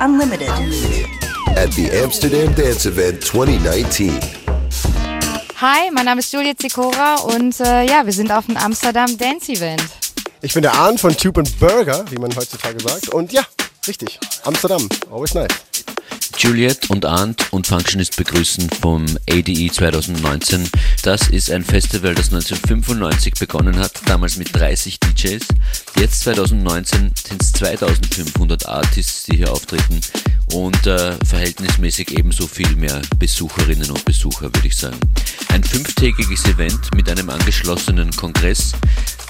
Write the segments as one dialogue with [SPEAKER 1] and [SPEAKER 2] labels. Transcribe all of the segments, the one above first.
[SPEAKER 1] Unlimited.
[SPEAKER 2] At the Amsterdam Dance Event 2019.
[SPEAKER 3] Hi, mein Name ist Juliet Sikora und äh, ja, wir sind auf dem Amsterdam Dance Event.
[SPEAKER 4] Ich bin der Arn von Tube Burger, wie man heutzutage sagt. Und ja, richtig, Amsterdam, always nice.
[SPEAKER 5] Juliet und Arndt und Functionist begrüßen vom ADE 2019. Das ist ein Festival, das 1995 begonnen hat, damals mit 30 DJs. Jetzt 2019 sind es 2500 Artists, die hier auftreten und äh, verhältnismäßig ebenso viel mehr Besucherinnen und Besucher, würde ich sagen. Ein fünftägiges Event mit einem angeschlossenen Kongress,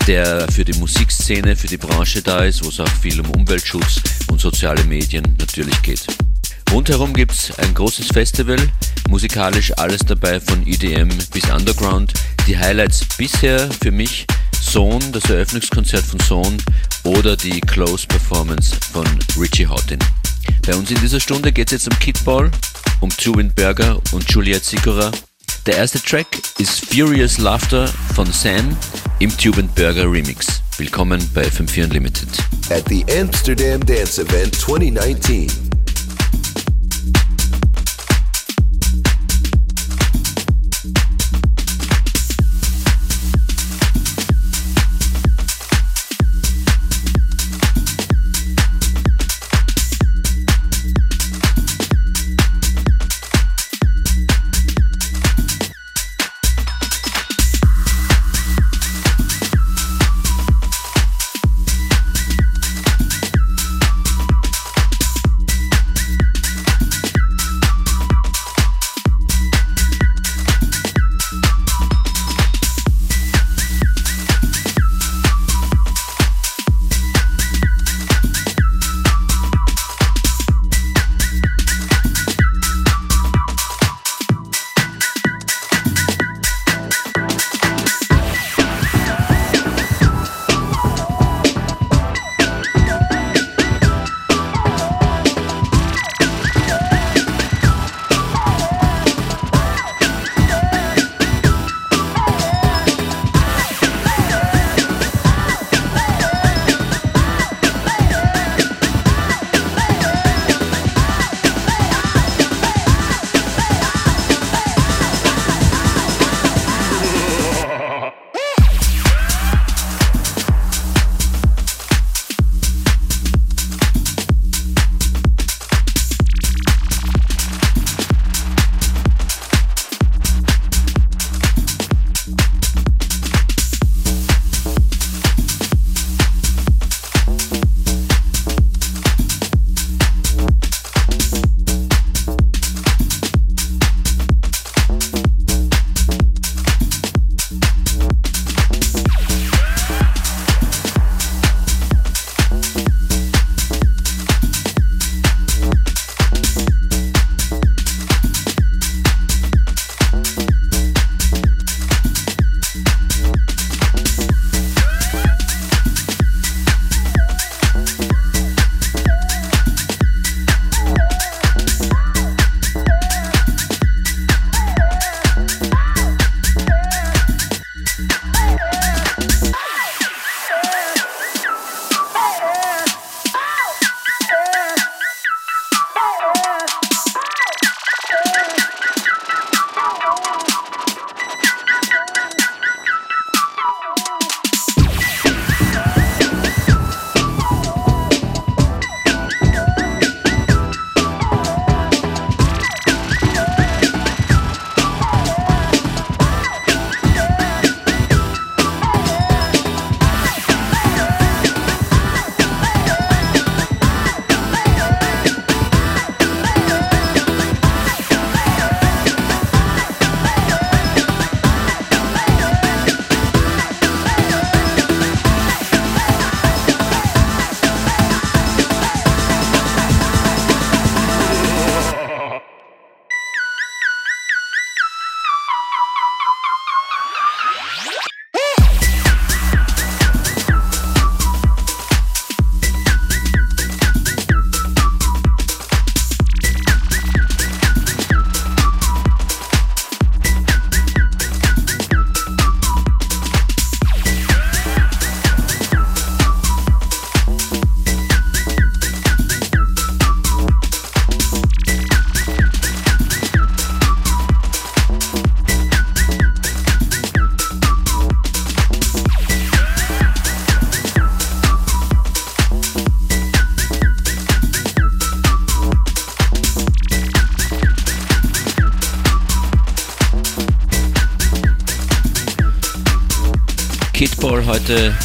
[SPEAKER 5] der für die Musikszene, für die Branche da ist, wo es auch viel um Umweltschutz und soziale Medien natürlich geht. Rundherum gibt es ein großes Festival, musikalisch alles dabei von EDM bis Underground. Die Highlights bisher für mich Zone, das Eröffnungskonzert von Zone oder die Close Performance von Richie Houghton. Bei uns in dieser Stunde geht es jetzt um Kidball, um Juwin Berger und Juliet Sikora. Der erste Track ist Furious Laughter von Sam im Tube Burger Remix. Willkommen bei FM4 Unlimited.
[SPEAKER 2] At the Amsterdam Dance Event 2019.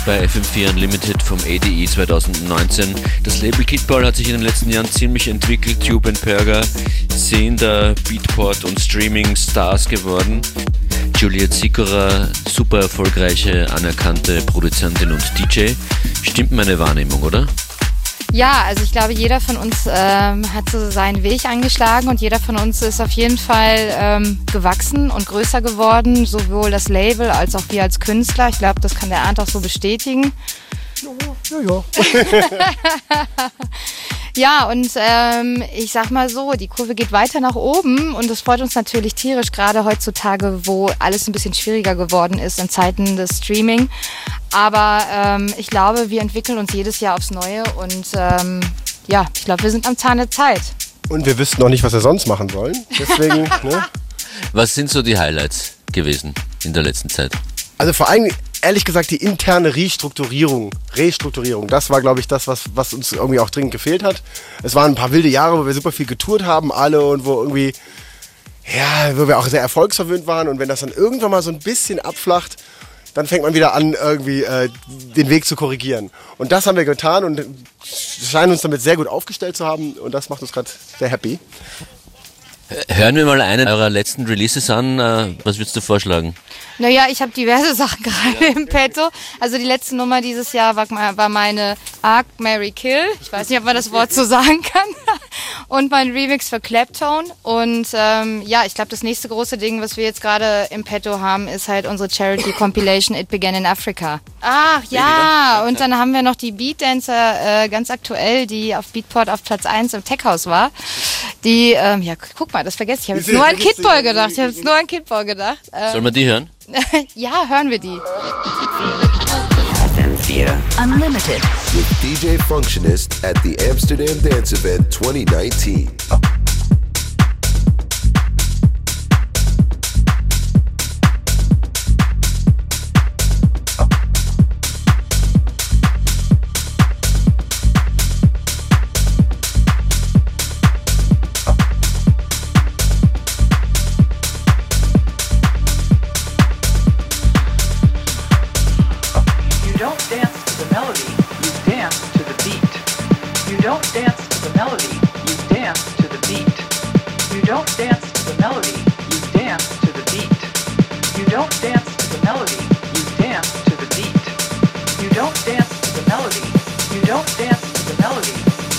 [SPEAKER 5] bei FM4 Unlimited vom ADE 2019. Das Label Kidball hat sich in den letzten Jahren ziemlich entwickelt. Tube and Perger sind da Beatport und Streaming Stars geworden. Juliet Sikora, super erfolgreiche, anerkannte Produzentin und DJ. Stimmt meine Wahrnehmung, oder?
[SPEAKER 3] Ja, also ich glaube, jeder von uns ähm, hat so seinen Weg eingeschlagen und jeder von uns ist auf jeden Fall ähm, gewachsen und größer geworden, sowohl das Label als auch wir als Künstler. Ich glaube, das kann der Arndt auch so bestätigen.
[SPEAKER 4] Ja, ja.
[SPEAKER 3] Ja, und ähm, ich sag mal so, die Kurve geht weiter nach oben und das freut uns natürlich tierisch, gerade heutzutage, wo alles ein bisschen schwieriger geworden ist in Zeiten des Streaming. Aber ähm, ich glaube, wir entwickeln uns jedes Jahr aufs Neue und ähm, ja, ich glaube, wir sind am Zahn der Zeit.
[SPEAKER 4] Und wir wüssten noch nicht, was wir sonst machen sollen. Deswegen, ne?
[SPEAKER 5] Was sind so die Highlights gewesen in der letzten Zeit?
[SPEAKER 4] Also vor allem, ehrlich gesagt, die interne Restrukturierung, Restrukturierung, das war, glaube ich, das, was, was uns irgendwie auch dringend gefehlt hat. Es waren ein paar wilde Jahre, wo wir super viel getourt haben, alle, und wo irgendwie, ja, wo wir auch sehr erfolgsverwöhnt waren. Und wenn das dann irgendwann mal so ein bisschen abflacht, dann fängt man wieder an, irgendwie äh, den Weg zu korrigieren. Und das haben wir getan und scheinen uns damit sehr gut aufgestellt zu haben. Und das macht uns gerade sehr happy.
[SPEAKER 5] Hören wir mal einen eurer letzten Releases an. Äh, Was würdest du vorschlagen?
[SPEAKER 3] Naja, ich habe diverse Sachen gerade im Petto. Also die letzte Nummer dieses Jahr war, war meine Arc Mary Kill. Ich weiß nicht, ob man das Wort so sagen kann. Und mein Remix für Claptone. Und ähm, ja, ich glaube, das nächste große Ding, was wir jetzt gerade im Petto haben, ist halt unsere Charity Compilation It Began in Africa. Ach ja, und dann haben wir noch die Beat Dancer äh, ganz aktuell, die auf Beatport auf Platz 1 im Tech House war. Die, ähm, ja, guck mal, das vergesse ich. Ich habe jetzt nur an Kidball gedacht. Ich habe jetzt nur an Kidball gedacht. Ähm,
[SPEAKER 5] Sollen wir die hören?
[SPEAKER 3] ja, hören wir die.
[SPEAKER 1] FM4 Unlimited.
[SPEAKER 2] with DJ Functionist at the Amsterdam Dance Event 2019.
[SPEAKER 6] Melody, you dance to the beat. You don't dance to the melody, you dance to the beat. You don't dance to the melody, you dance to the beat. You don't dance to the melody, you don't dance to the melody.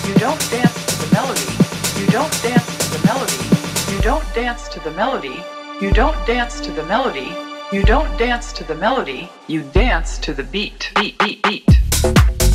[SPEAKER 6] You don't dance to the melody, you don't dance to the melody. You don't dance to the melody, you don't dance to the melody. You don't dance to the melody, you dance to the beat. Beat, beat, beat.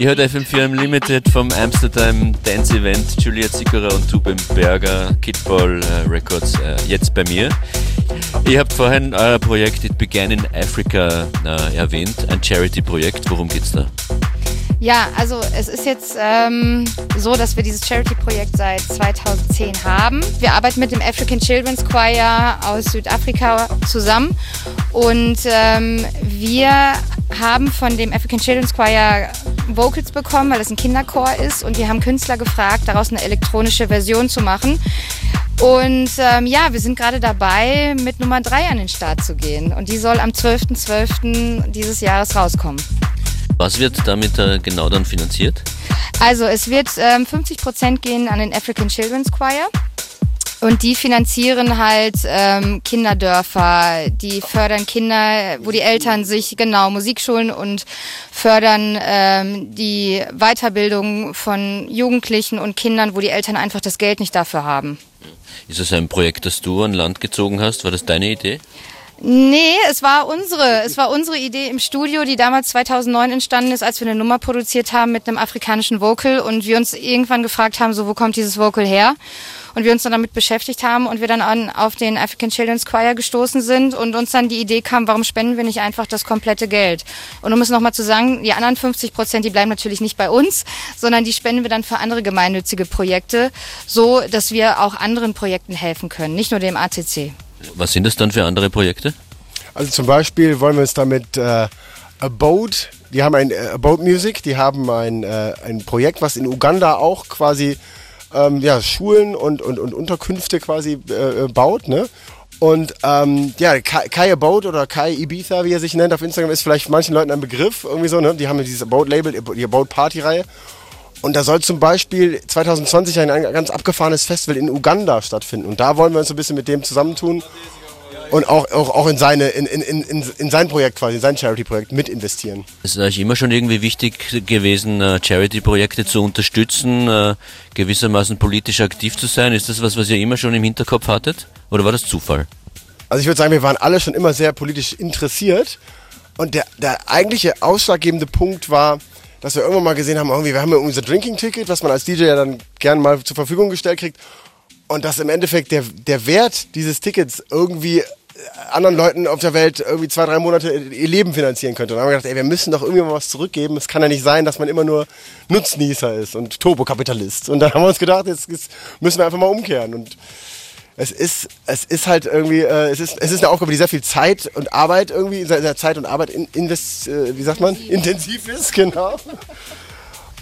[SPEAKER 5] Ihr hört
[SPEAKER 6] beat.
[SPEAKER 5] FM4 Unlimited vom Amsterdam Dance Event. Juliet Sikora und Tuben Berger, Kidball äh, Records, äh, jetzt bei mir. Ihr habt vorhin euer Projekt It Began in Africa äh, erwähnt, ein Charity-Projekt. Worum geht's da?
[SPEAKER 3] Ja, also es ist jetzt ähm, so, dass wir dieses Charity-Projekt seit 2010 haben. Wir arbeiten mit dem African Children's Choir aus Südafrika zusammen und ähm, wir haben von dem African Children's Choir Vocals bekommen, weil es ein Kinderchor ist und wir haben Künstler gefragt, daraus eine elektronische Version zu machen. Und ähm, ja, wir sind gerade dabei, mit Nummer 3 an den Start zu gehen. Und die soll am 12.12. dieses Jahres rauskommen.
[SPEAKER 5] Was wird damit äh, genau dann finanziert?
[SPEAKER 3] Also es wird ähm, 50 Prozent gehen an den African Children's Choir. Und die finanzieren halt ähm, Kinderdörfer, die fördern Kinder, wo die Eltern sich genau Musikschulen und fördern ähm, die Weiterbildung von Jugendlichen und Kindern, wo die Eltern einfach das Geld nicht dafür haben.
[SPEAKER 5] Ist das ein Projekt, das du an Land gezogen hast? War das deine Idee?
[SPEAKER 3] Nee, es war unsere, es war unsere Idee im Studio, die damals 2009 entstanden ist, als wir eine Nummer produziert haben mit einem afrikanischen Vocal und wir uns irgendwann gefragt haben, so wo kommt dieses Vocal her? Und wir uns dann damit beschäftigt haben und wir dann an, auf den African Children's Choir gestoßen sind und uns dann die Idee kam, warum spenden wir nicht einfach das komplette Geld? Und um es nochmal zu sagen, die anderen 50 Prozent, die bleiben natürlich nicht bei uns, sondern die spenden wir dann für andere gemeinnützige Projekte, so dass wir auch anderen Projekten helfen können, nicht nur dem ACC.
[SPEAKER 5] Was sind das dann für andere Projekte?
[SPEAKER 4] Also zum Beispiel wollen wir uns damit äh, Abode, die haben ein äh, Abode Music, die haben ein, äh, ein Projekt, was in Uganda auch quasi ähm, ja, Schulen und, und, und Unterkünfte quasi äh, baut, ne? Und ähm, ja, Kai, Kai oder Kai Ibiza, wie er sich nennt auf Instagram, ist vielleicht manchen Leuten ein Begriff, irgendwie so, ne? Die haben dieses Abode-Label, die Abode-Party-Reihe. Und da soll zum Beispiel 2020 ein ganz abgefahrenes Festival in Uganda stattfinden. Und da wollen wir uns ein bisschen mit dem zusammentun und auch, auch, auch in, seine, in, in, in, in sein Projekt quasi, in sein Charity-Projekt mit investieren.
[SPEAKER 5] Es ist euch immer schon irgendwie wichtig gewesen, äh, Charity-Projekte zu unterstützen, äh, gewissermaßen politisch aktiv zu sein. Ist das was, was ihr immer schon im Hinterkopf hattet? Oder war das Zufall?
[SPEAKER 4] Also ich würde sagen, wir waren alle schon immer sehr politisch interessiert. Und der, der eigentliche ausschlaggebende Punkt war, dass wir irgendwann mal gesehen haben, irgendwie, wir haben ja unser Drinking-Ticket, was man als DJ ja dann gern mal zur Verfügung gestellt kriegt. Und dass im Endeffekt der, der Wert dieses Tickets irgendwie anderen Leuten auf der Welt irgendwie zwei, drei Monate ihr Leben finanzieren könnte. Und dann haben wir gedacht, ey, wir müssen doch irgendwie mal was zurückgeben. Es kann ja nicht sein, dass man immer nur Nutznießer ist und Turbokapitalist. Und dann haben wir uns gedacht, jetzt, jetzt müssen wir einfach mal umkehren. Und es ist, es ist halt irgendwie, äh, es, ist, es ist eine Aufgabe, die sehr viel Zeit und Arbeit irgendwie, sehr, sehr Zeit und Arbeit in, invest, äh, wie sagt man, intensiv ist, genau.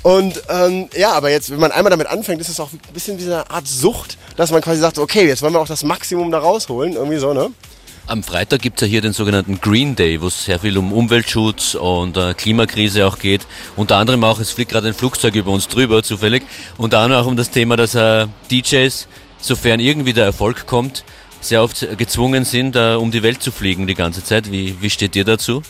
[SPEAKER 4] Und ähm, ja, aber jetzt, wenn man einmal damit anfängt, ist es auch ein bisschen wie eine Art Sucht, dass man quasi sagt, okay, jetzt wollen wir auch das Maximum da rausholen, irgendwie so, ne?
[SPEAKER 5] Am Freitag gibt es ja hier den sogenannten Green Day, wo es sehr viel um Umweltschutz und äh, Klimakrise auch geht. Unter anderem auch, es fliegt gerade ein Flugzeug über uns drüber, zufällig. Unter anderem auch um das Thema, dass äh, DJs, sofern irgendwie der Erfolg kommt, sehr oft gezwungen sind, äh, um die Welt zu fliegen die ganze Zeit. Wie, wie steht ihr dazu?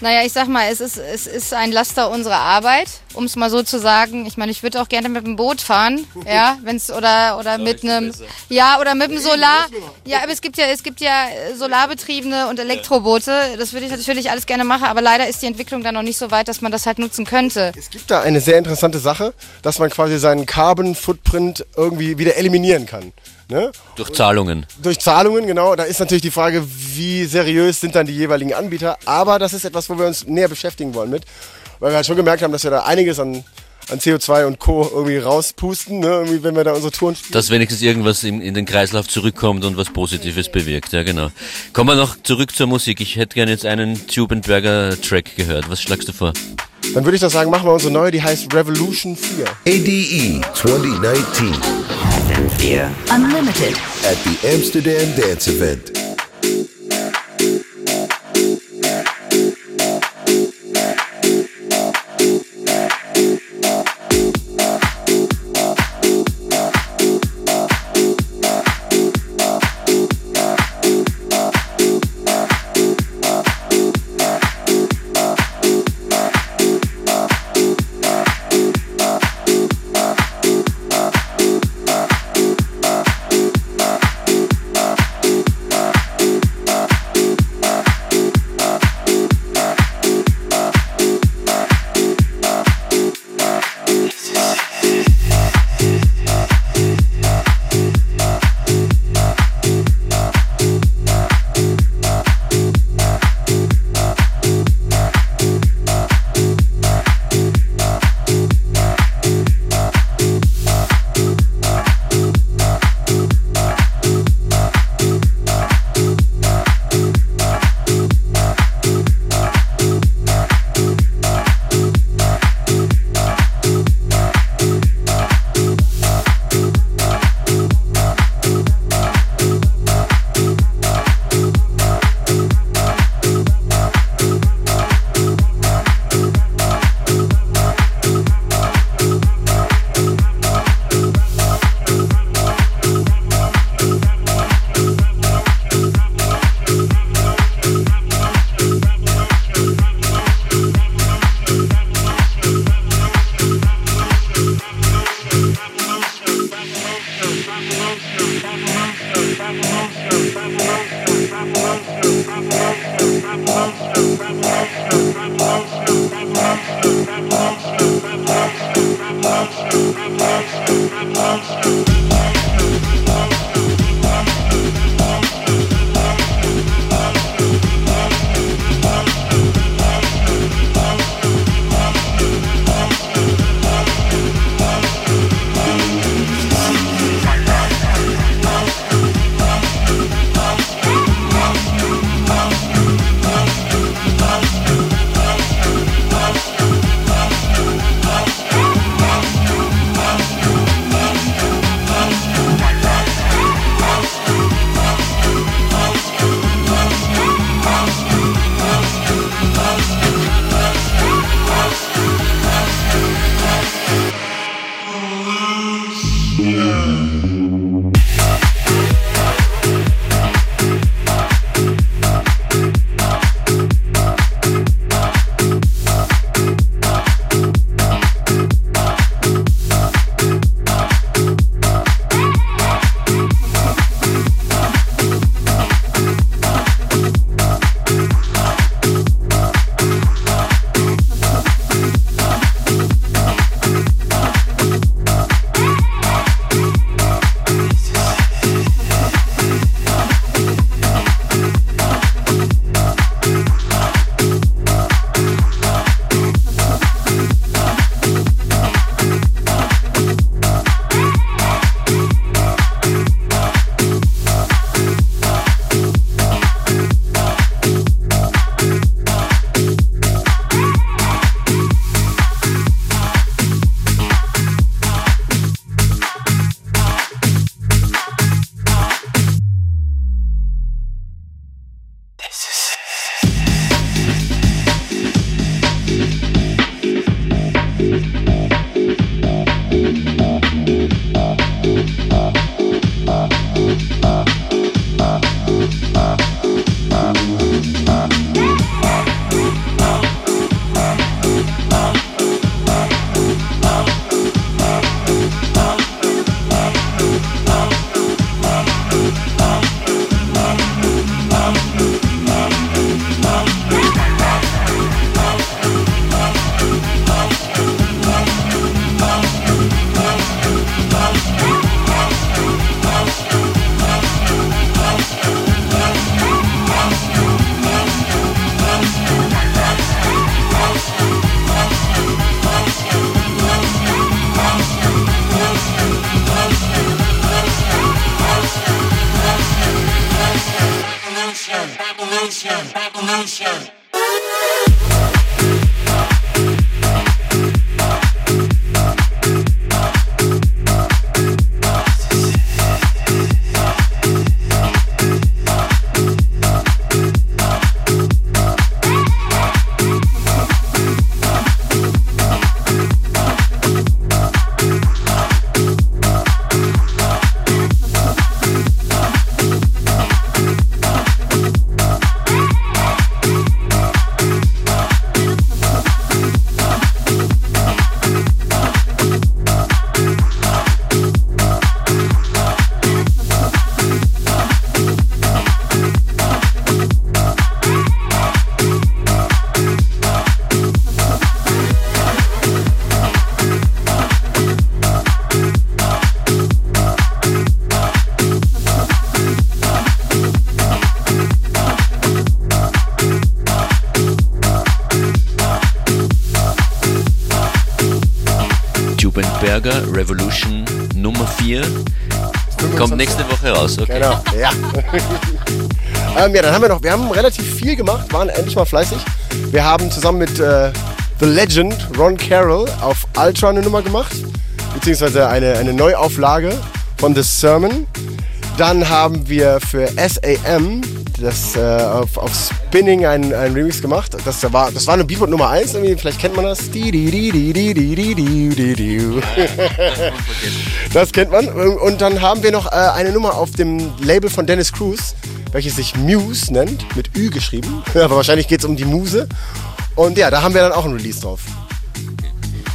[SPEAKER 3] Naja, ich sag mal, es ist, es ist ein Laster unserer Arbeit, um es mal so zu sagen. Ich meine, ich würde auch gerne mit dem Boot fahren, ja, wenn's oder oder mit einem ja oder mit dem Solar. Ja, aber es gibt ja es gibt ja solarbetriebene und Elektroboote. Das würde ich natürlich alles gerne machen, aber leider ist die Entwicklung da noch nicht so weit, dass man das halt nutzen könnte.
[SPEAKER 4] Es gibt da eine sehr interessante Sache, dass man quasi seinen Carbon Footprint irgendwie wieder eliminieren kann. Ne?
[SPEAKER 5] Durch Zahlungen.
[SPEAKER 4] Durch Zahlungen, genau. Da ist natürlich die Frage, wie seriös sind dann die jeweiligen Anbieter. Aber das ist etwas, wo wir uns näher beschäftigen wollen mit. Weil wir halt schon gemerkt haben, dass wir da einiges an, an CO2 und Co. irgendwie rauspusten, ne? irgendwie, wenn wir da unsere Touren spielen.
[SPEAKER 5] Dass wenigstens irgendwas in, in den Kreislauf zurückkommt und was Positives bewirkt. Ja, genau. Kommen wir noch zurück zur Musik. Ich hätte gerne jetzt einen Tube Berger Track gehört. Was schlagst du vor?
[SPEAKER 4] Dann würde ich doch sagen, machen wir unsere neue, die heißt Revolution 4.
[SPEAKER 2] ADE 2019
[SPEAKER 1] FM4 Unlimited.
[SPEAKER 2] at the Amsterdam Dance Event.
[SPEAKER 4] Dann haben wir noch, wir haben relativ viel gemacht, waren endlich mal fleißig. Wir haben zusammen mit äh, The Legend Ron Carroll auf Ultra eine Nummer gemacht, beziehungsweise eine, eine Neuauflage von The Sermon. Dann haben wir für SAM das, äh, auf, auf Spinning ein, ein Remix gemacht. Das war, das war eine Beatport Nummer 1, irgendwie, vielleicht kennt man das. Das kennt man. Und dann haben wir noch äh, eine Nummer auf dem Label von Dennis Cruz, welches sich Muse nennt, mit Ü geschrieben. Aber wahrscheinlich geht es um die Muse. Und ja, da haben wir dann auch ein Release drauf.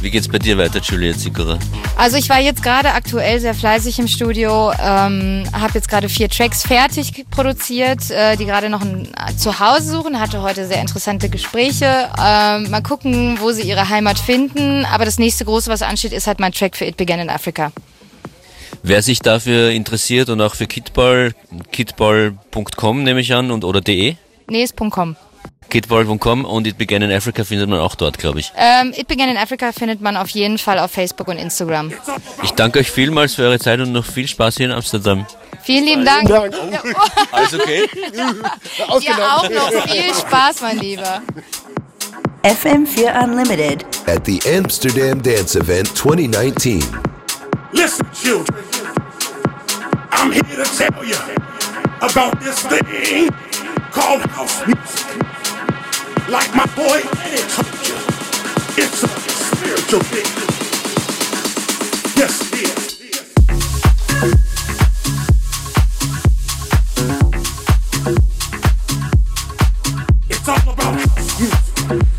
[SPEAKER 5] Wie geht's bei dir weiter, Juliette Sikora?
[SPEAKER 3] Also ich war jetzt gerade aktuell sehr fleißig im Studio, ähm, habe jetzt gerade vier Tracks fertig produziert, äh, die gerade noch ein Zuhause suchen, hatte heute sehr interessante Gespräche. Ähm, mal gucken, wo sie ihre Heimat finden. Aber das nächste große, was ansteht, ist halt mein Track für It Began in Africa.
[SPEAKER 5] Wer sich dafür interessiert und auch für Kitball, kitball.com nehme ich an und oder de?
[SPEAKER 3] Nee, ist .com.
[SPEAKER 5] Kitball.com und It Began in Africa findet man auch dort, glaube ich.
[SPEAKER 3] Ähm, It Began in Africa findet man auf jeden Fall auf Facebook und Instagram.
[SPEAKER 5] Ich danke euch vielmals für eure Zeit und noch viel Spaß hier in Amsterdam.
[SPEAKER 3] Vielen lieben Dank.
[SPEAKER 4] Dank.
[SPEAKER 5] Alles okay?
[SPEAKER 3] Dir auch noch viel Spaß, mein Lieber.
[SPEAKER 1] FM4 Unlimited.
[SPEAKER 2] At the Amsterdam Dance Event 2019.
[SPEAKER 7] Listen, children. I'm here to tell you about this thing called house music. Like my boy it's a spiritual thing. Yes, it is. It's all about music.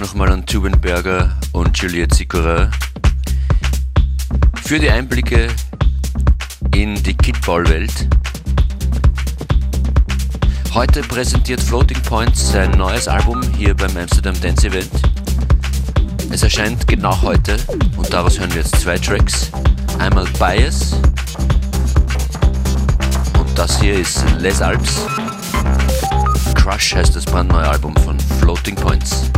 [SPEAKER 5] nochmal an Zubenberger und Juliette Sikora für die Einblicke in die Kickball-Welt. Heute präsentiert Floating Points sein neues Album hier beim Amsterdam Dance Event. Es erscheint genau heute und daraus hören wir jetzt zwei Tracks. Einmal Bias und das hier ist Les Alps. Crush heißt das brandneue Album von Floating Points.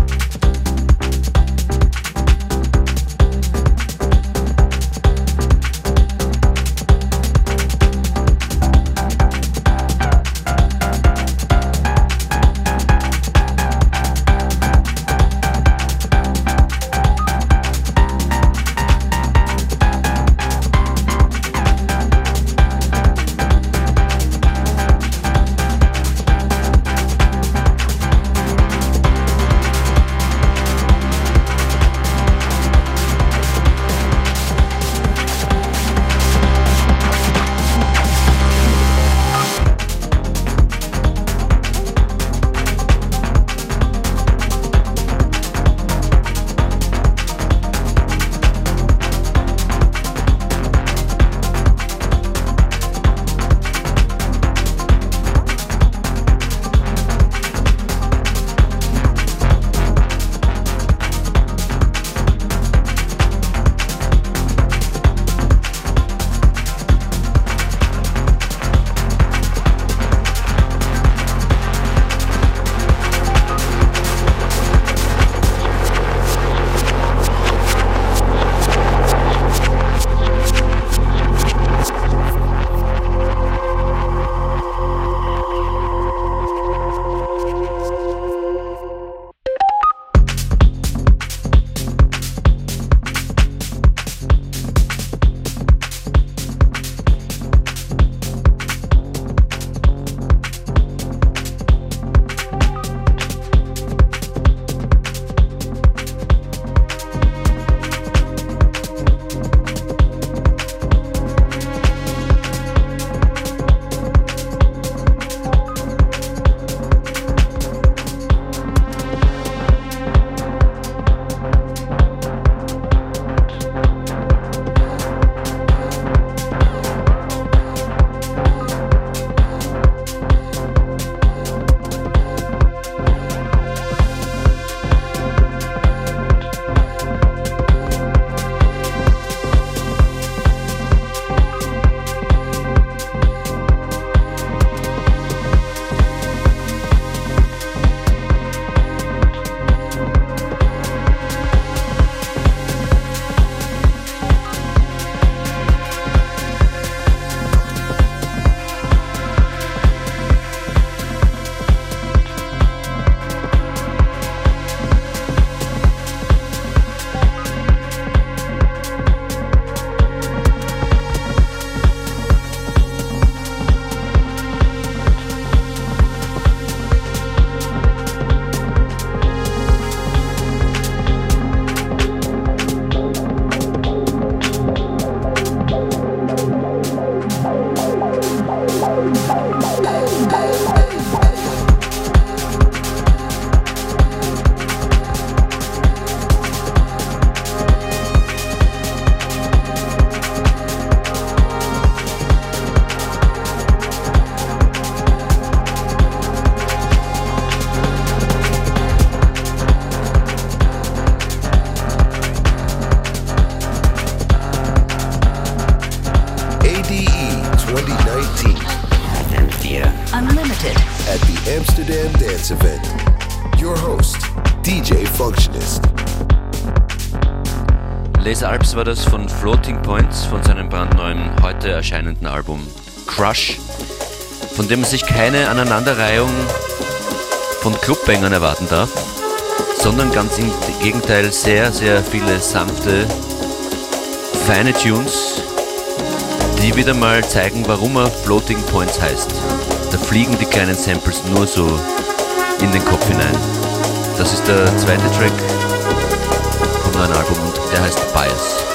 [SPEAKER 5] War das von Floating Points von seinem brandneuen, heute erscheinenden Album Crush, von dem man sich keine Aneinanderreihung von Clubbangern erwarten darf, sondern ganz im Gegenteil sehr, sehr viele sanfte, feine Tunes, die wieder mal zeigen, warum er Floating Points heißt. Da fliegen die kleinen Samples nur so in den Kopf hinein. Das ist der zweite Track neuen Album und der heißt Bias.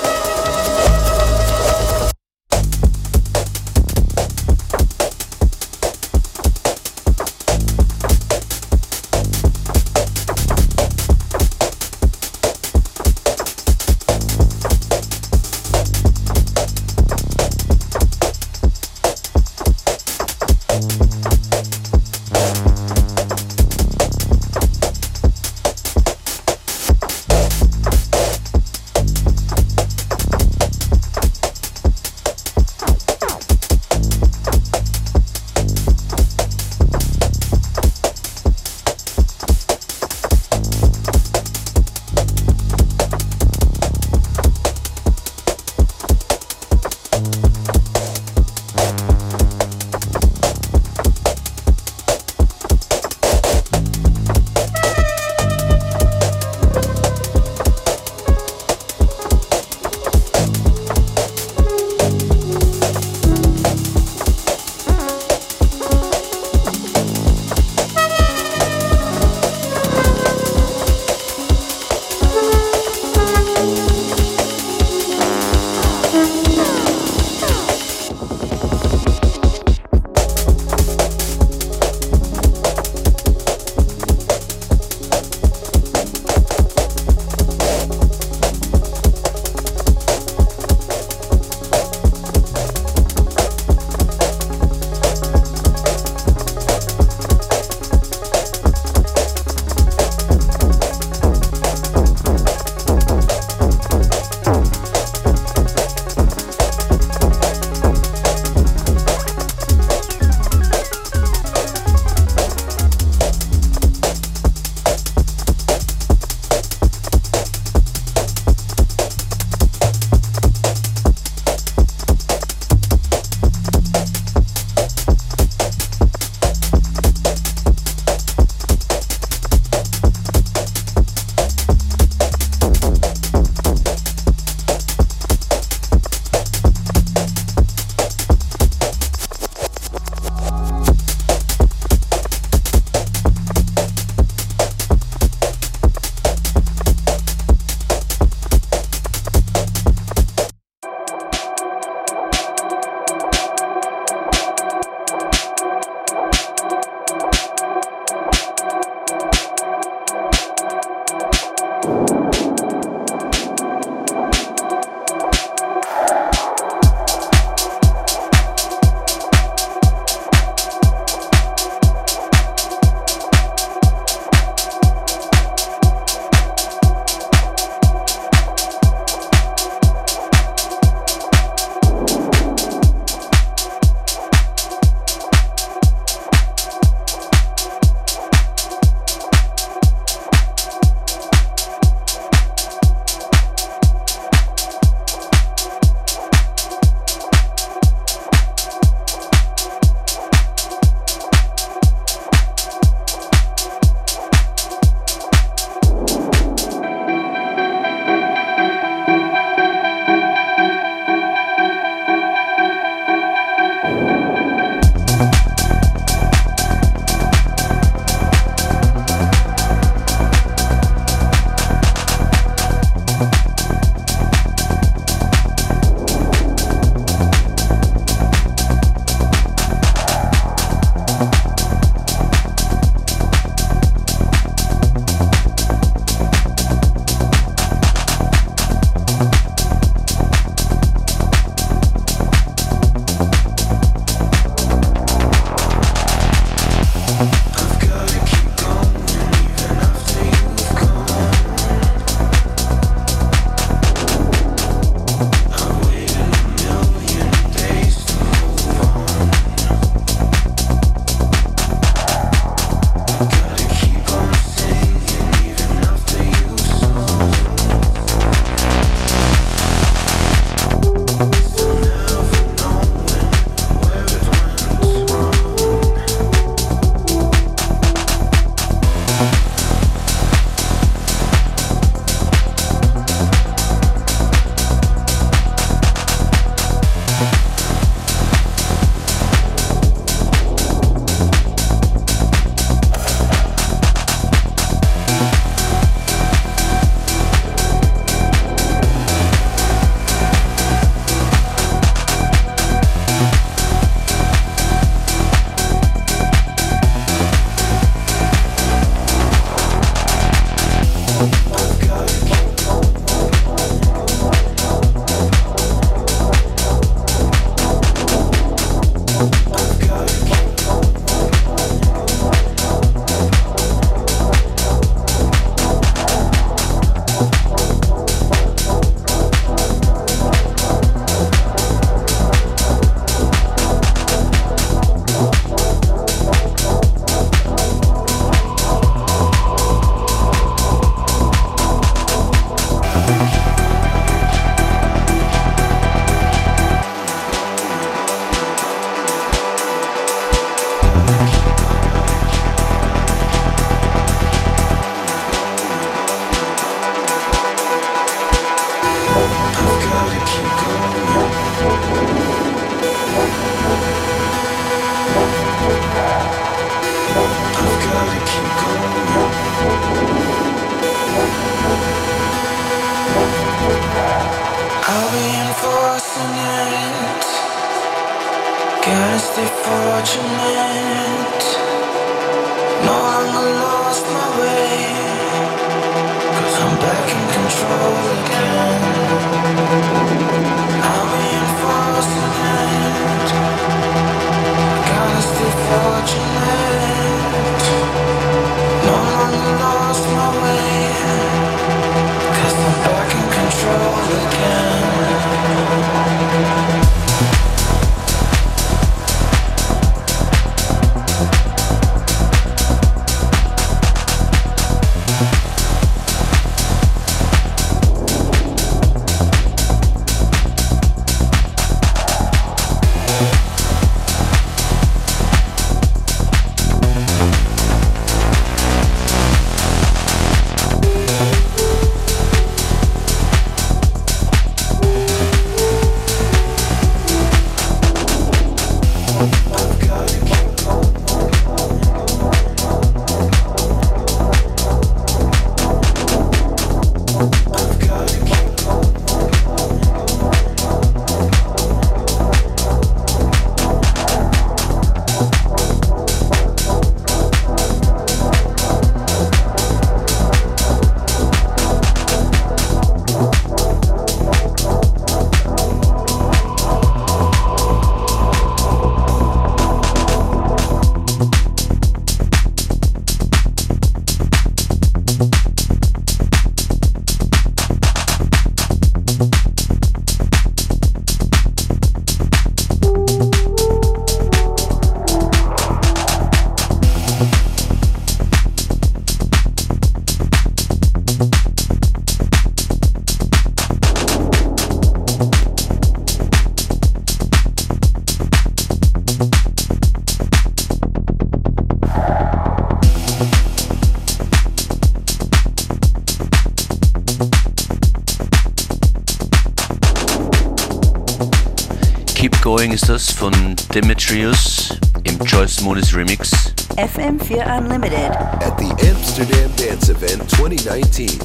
[SPEAKER 1] FM4 Unlimited.
[SPEAKER 2] At the Amsterdam Dance Event 2019.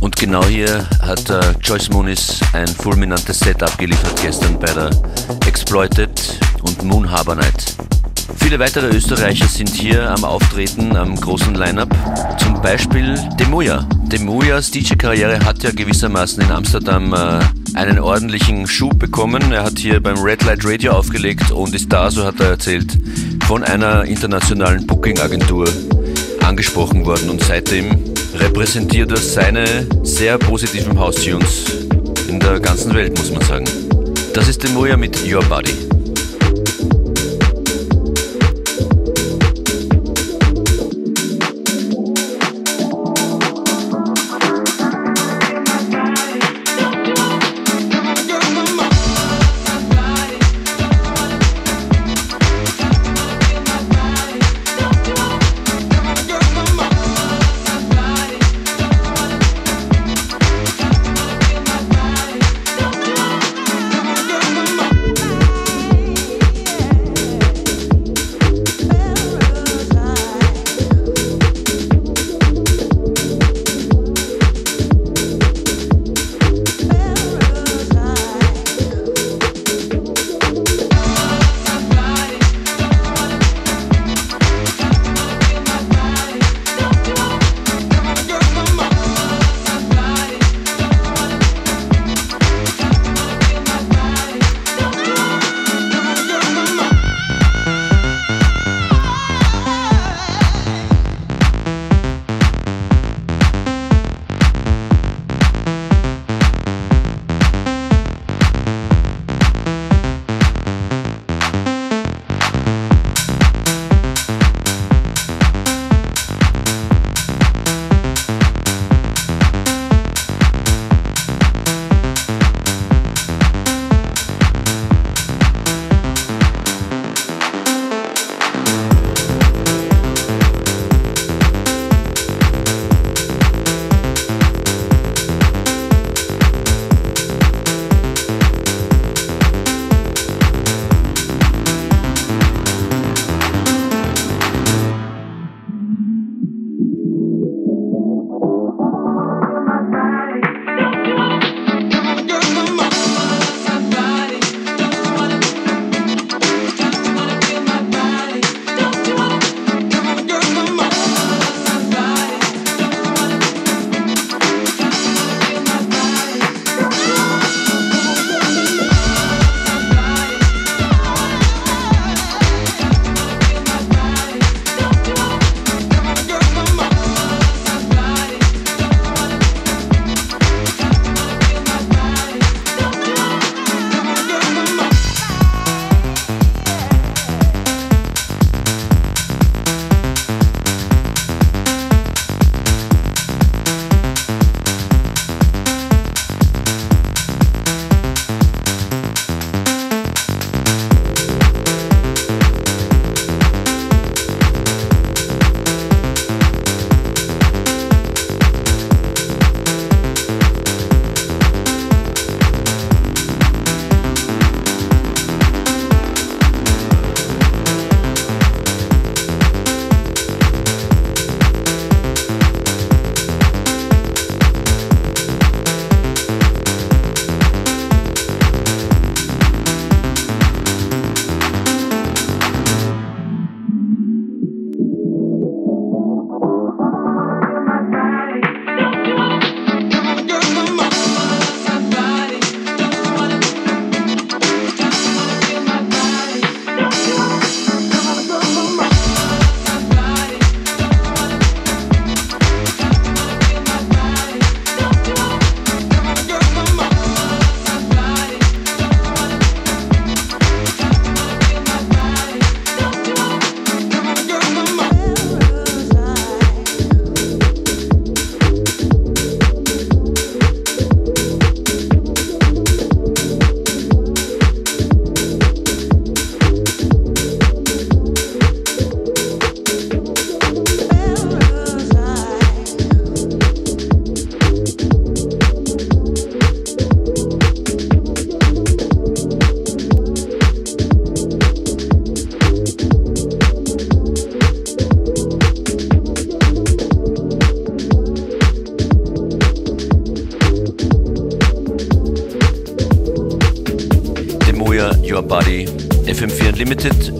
[SPEAKER 5] Und genau hier hat äh, Joyce Moniz ein fulminantes Set abgeliefert gestern bei der Exploited und Moon Harbor Night. Viele weitere Österreicher sind hier am Auftreten am großen Line-Up. Zum Beispiel Demuya. Demuyas DJ-Karriere hat ja gewissermaßen in Amsterdam äh, einen ordentlichen Schub bekommen. Er hat hier beim Red Light Radio aufgelegt und ist da, so hat er erzählt, von einer internationalen Booking-Agentur angesprochen worden und seitdem repräsentiert er seine sehr positiven House-Tunes in der ganzen Welt, muss man sagen. Das ist Demuya mit Your Body.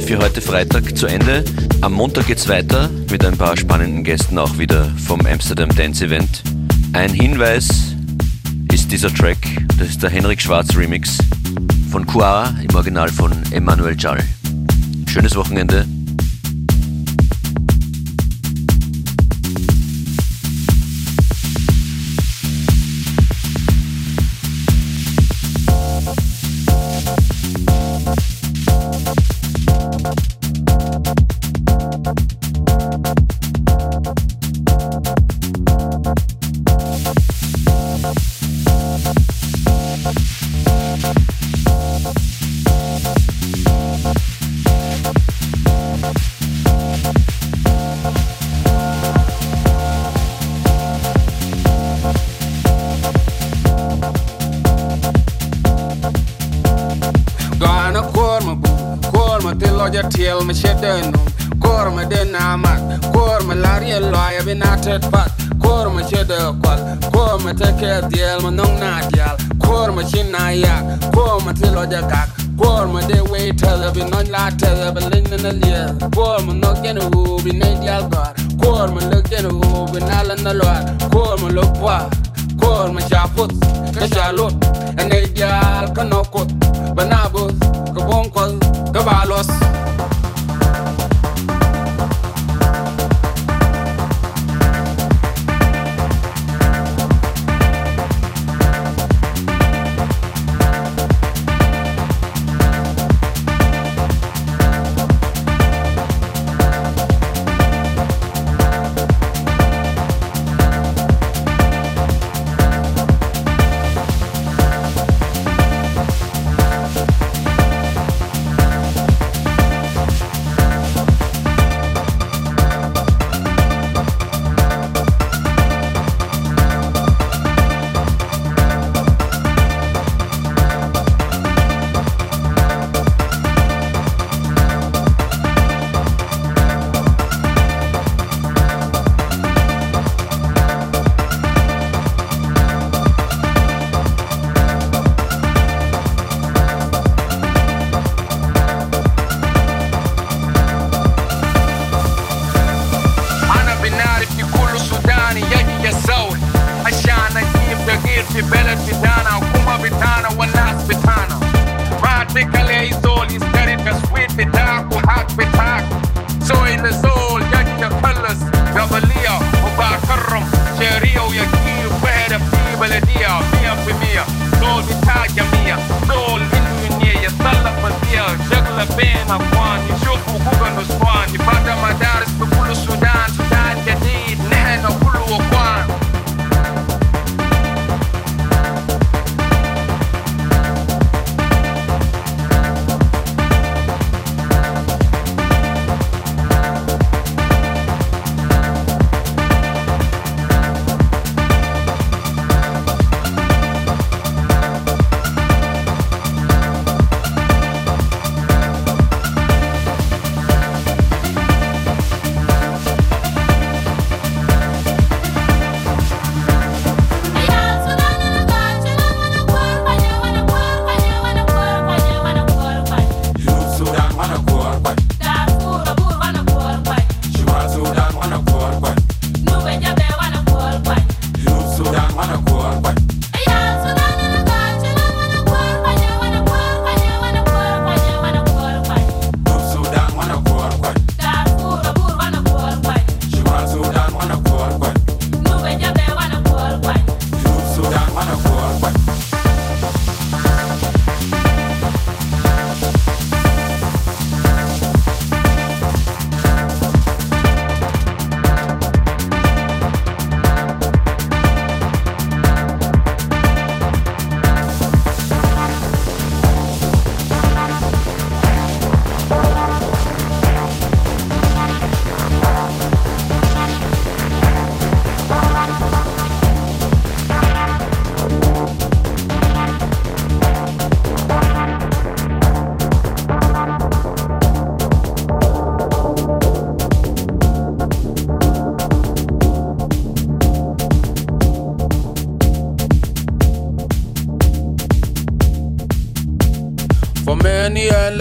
[SPEAKER 8] Für heute Freitag zu Ende. Am Montag geht's weiter mit ein paar spannenden Gästen auch wieder vom Amsterdam Dance Event. Ein Hinweis ist dieser Track, das ist der Henrik Schwarz Remix von Kuara im Original von Emmanuel Jall. Schönes Wochenende.